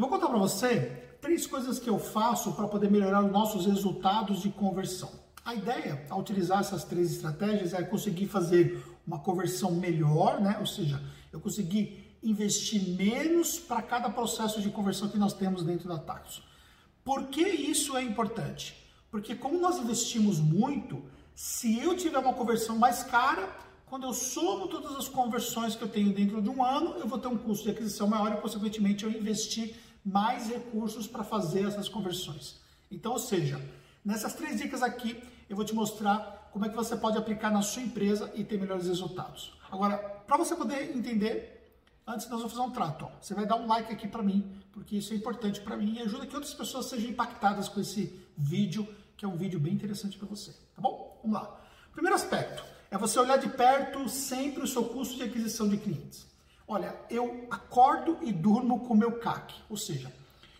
Eu vou contar para você três coisas que eu faço para poder melhorar os nossos resultados de conversão. A ideia ao utilizar essas três estratégias é conseguir fazer uma conversão melhor, né? Ou seja, eu conseguir investir menos para cada processo de conversão que nós temos dentro da Taxo. Por que isso é importante? Porque como nós investimos muito, se eu tiver uma conversão mais cara, quando eu somo todas as conversões que eu tenho dentro de um ano, eu vou ter um custo de aquisição maior e, consequentemente, eu investir mais recursos para fazer essas conversões. Então, ou seja, nessas três dicas aqui, eu vou te mostrar como é que você pode aplicar na sua empresa e ter melhores resultados. Agora, para você poder entender, antes nós vamos fazer um trato. Ó. Você vai dar um like aqui para mim, porque isso é importante para mim e ajuda que outras pessoas sejam impactadas com esse vídeo, que é um vídeo bem interessante para você. Tá bom? Vamos lá. Primeiro aspecto é você olhar de perto sempre o seu custo de aquisição de clientes. Olha, eu acordo e durmo com meu CAC, ou seja,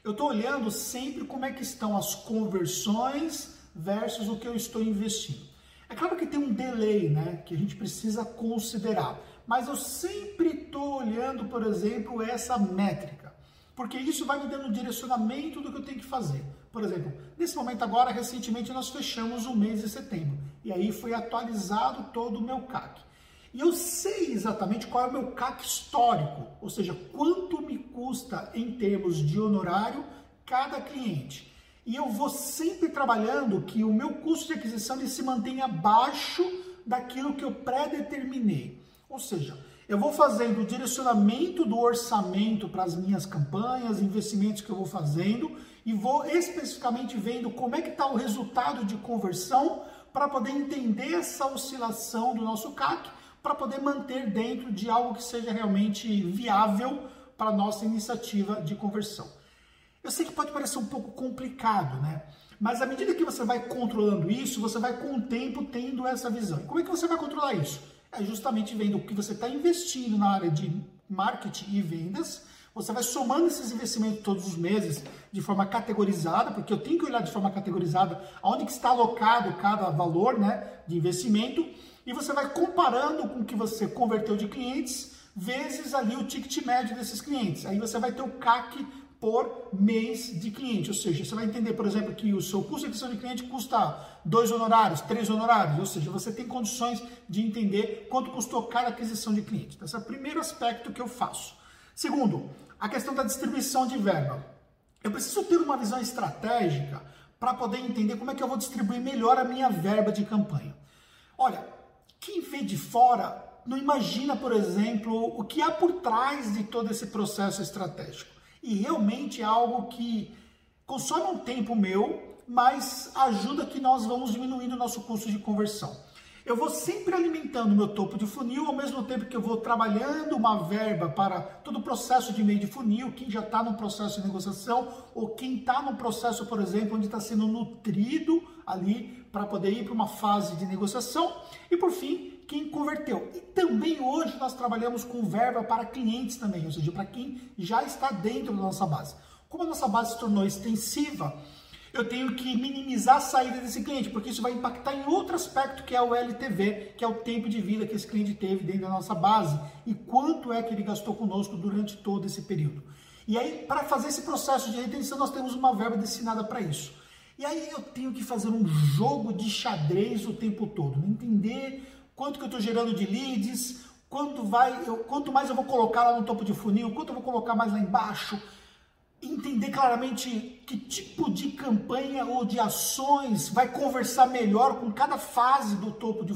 eu estou olhando sempre como é que estão as conversões versus o que eu estou investindo. É claro que tem um delay, né, que a gente precisa considerar, mas eu sempre estou olhando, por exemplo, essa métrica, porque isso vai me dando direcionamento do que eu tenho que fazer. Por exemplo, nesse momento agora, recentemente nós fechamos o mês de setembro e aí foi atualizado todo o meu CAC. E eu sei exatamente qual é o meu CAC histórico, ou seja, quanto me custa em termos de honorário cada cliente. E eu vou sempre trabalhando que o meu custo de aquisição ele se mantenha abaixo daquilo que eu pré-determinei. Ou seja, eu vou fazendo o direcionamento do orçamento para as minhas campanhas, investimentos que eu vou fazendo e vou especificamente vendo como é que está o resultado de conversão para poder entender essa oscilação do nosso CAC para poder manter dentro de algo que seja realmente viável para a nossa iniciativa de conversão. Eu sei que pode parecer um pouco complicado, né? Mas à medida que você vai controlando isso, você vai com o tempo tendo essa visão. E como é que você vai controlar isso? É justamente vendo o que você está investindo na área de marketing e vendas. Você vai somando esses investimentos todos os meses de forma categorizada, porque eu tenho que olhar de forma categorizada aonde que está alocado cada valor né, de investimento e você vai comparando com o que você converteu de clientes vezes ali o ticket médio desses clientes. Aí você vai ter o CAC por mês de cliente, ou seja, você vai entender, por exemplo, que o seu custo de aquisição de cliente custa dois honorários, três honorários, ou seja, você tem condições de entender quanto custou cada aquisição de cliente. Então, esse é o primeiro aspecto que eu faço. Segundo, a questão da distribuição de verba. Eu preciso ter uma visão estratégica para poder entender como é que eu vou distribuir melhor a minha verba de campanha. Olha, quem vê de fora não imagina, por exemplo, o que há por trás de todo esse processo estratégico. E realmente é algo que consome um tempo meu, mas ajuda que nós vamos diminuindo o nosso custo de conversão. Eu vou sempre alimentando meu topo de funil, ao mesmo tempo que eu vou trabalhando uma verba para todo o processo de meio de funil, quem já está no processo de negociação, ou quem está no processo, por exemplo, onde está sendo nutrido ali para poder ir para uma fase de negociação. E por fim, quem converteu. E também hoje nós trabalhamos com verba para clientes também, ou seja, para quem já está dentro da nossa base. Como a nossa base se tornou extensiva, eu tenho que minimizar a saída desse cliente, porque isso vai impactar em outro aspecto que é o LTV, que é o tempo de vida que esse cliente teve dentro da nossa base e quanto é que ele gastou conosco durante todo esse período. E aí, para fazer esse processo de retenção, nós temos uma verba destinada para isso. E aí eu tenho que fazer um jogo de xadrez o tempo todo, né? entender quanto que eu estou gerando de leads, quanto, vai, eu, quanto mais eu vou colocar lá no topo de funil, quanto eu vou colocar mais lá embaixo, entender claramente que tipo de campanha ou de ações vai conversar melhor com cada fase do topo de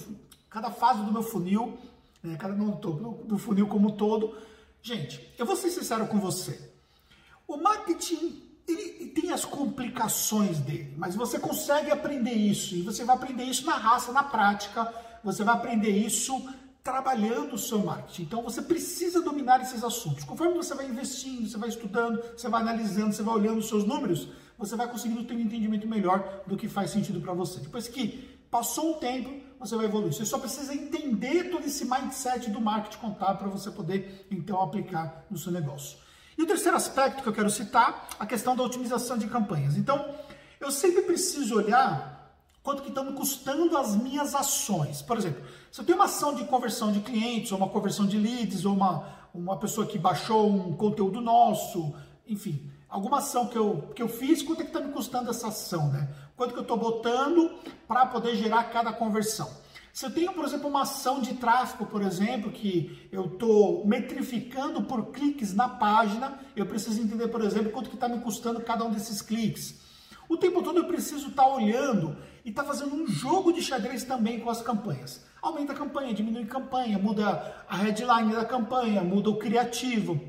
cada fase do meu funil, né, cada não do topo do funil como um todo. Gente, eu vou ser sincero com você. O marketing ele tem as complicações dele, mas você consegue aprender isso e você vai aprender isso na raça, na prática. Você vai aprender isso trabalhando o seu marketing. Então você precisa dominar esses assuntos. Conforme você vai investindo, você vai estudando, você vai analisando, você vai olhando os seus números, você vai conseguindo ter um entendimento melhor do que faz sentido para você. Depois que passou um tempo, você vai evoluir. Você só precisa entender todo esse mindset do marketing contábil para você poder então aplicar no seu negócio. E o terceiro aspecto que eu quero citar, a questão da otimização de campanhas. Então, eu sempre preciso olhar quanto que estão me custando as minhas ações. Por exemplo, se eu tenho uma ação de conversão de clientes, ou uma conversão de leads, ou uma, uma pessoa que baixou um conteúdo nosso, enfim, alguma ação que eu, que eu fiz, quanto é que está me custando essa ação, né? Quanto que eu estou botando para poder gerar cada conversão. Se eu tenho, por exemplo, uma ação de tráfego, por exemplo, que eu estou metrificando por cliques na página, eu preciso entender, por exemplo, quanto que está me custando cada um desses cliques. O tempo todo eu preciso estar tá olhando e estar tá fazendo um jogo de xadrez também com as campanhas. Aumenta a campanha, diminui a campanha, muda a headline da campanha, muda o criativo.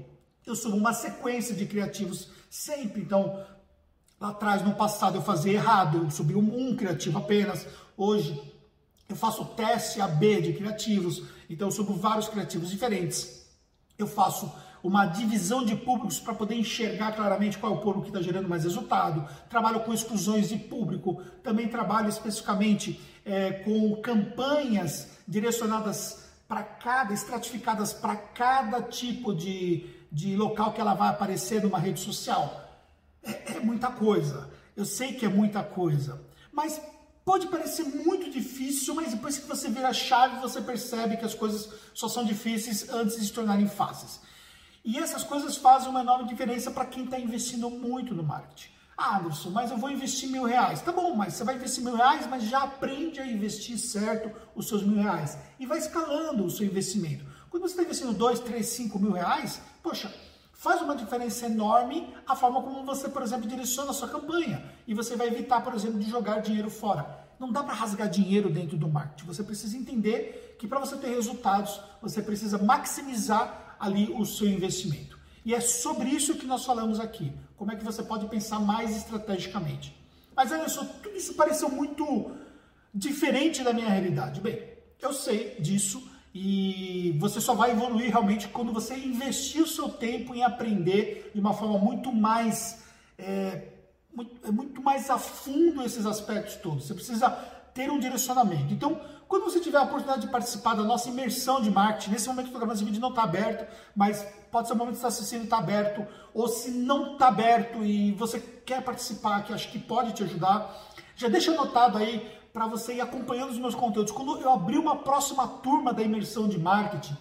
Eu subo uma sequência de criativos sempre. Então, lá atrás, no passado, eu fazia errado, eu subi um, um criativo apenas. Hoje, eu faço teste AB de criativos, então eu subo vários criativos diferentes. Eu faço uma divisão de públicos para poder enxergar claramente qual é o público que está gerando mais resultado. Trabalho com exclusões de público, também trabalho especificamente é, com campanhas direcionadas para cada, estratificadas para cada tipo de, de local que ela vai aparecer numa rede social. É, é muita coisa. Eu sei que é muita coisa. Mas Pode parecer muito difícil, mas depois que você vira a chave, você percebe que as coisas só são difíceis antes de se tornarem fáceis. E essas coisas fazem uma enorme diferença para quem está investindo muito no marketing. Ah, Anderson, mas eu vou investir mil reais. Tá bom, mas você vai investir mil reais, mas já aprende a investir certo os seus mil reais. E vai escalando o seu investimento. Quando você está investindo dois, três, cinco mil reais, poxa, faz uma diferença enorme a forma como você, por exemplo, direciona a sua campanha. E você vai evitar, por exemplo, de jogar dinheiro fora. Não dá para rasgar dinheiro dentro do marketing. Você precisa entender que para você ter resultados, você precisa maximizar ali o seu investimento. E é sobre isso que nós falamos aqui. Como é que você pode pensar mais estrategicamente. Mas olha só, tudo isso pareceu muito diferente da minha realidade. Bem, eu sei disso e você só vai evoluir realmente quando você investir o seu tempo em aprender de uma forma muito mais é, muito, é muito mais a fundo esses aspectos todos. Você precisa ter um direcionamento. Então, quando você tiver a oportunidade de participar da nossa imersão de marketing, nesse momento que eu estou gravando esse vídeo não está aberto, mas pode ser o momento que você está assistindo está aberto, ou se não está aberto e você quer participar, que acho que pode te ajudar, já deixa anotado aí para você ir acompanhando os meus conteúdos. Quando eu abrir uma próxima turma da imersão de marketing,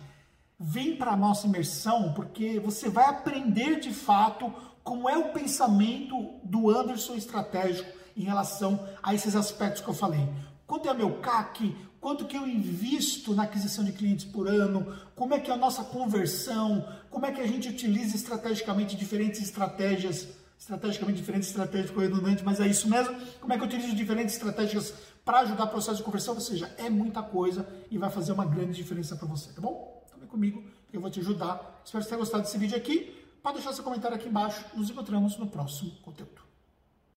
vem para a nossa imersão, porque você vai aprender de fato como é o pensamento do Anderson estratégico em relação a esses aspectos que eu falei. Quanto é meu CAC? Quanto que eu invisto na aquisição de clientes por ano? Como é que é a nossa conversão? Como é que a gente utiliza estrategicamente diferentes estratégias estrategicamente diferentes, estratégico redundante, mas é isso mesmo. Como é que eu utilizo diferentes estratégias para ajudar o processo de conversão? Ou seja, é muita coisa e vai fazer uma grande diferença para você, tá bom? Então vem comigo, eu vou te ajudar. Espero que você tenha gostado desse vídeo aqui. Pode deixar seu comentário aqui embaixo. Nos encontramos no próximo conteúdo.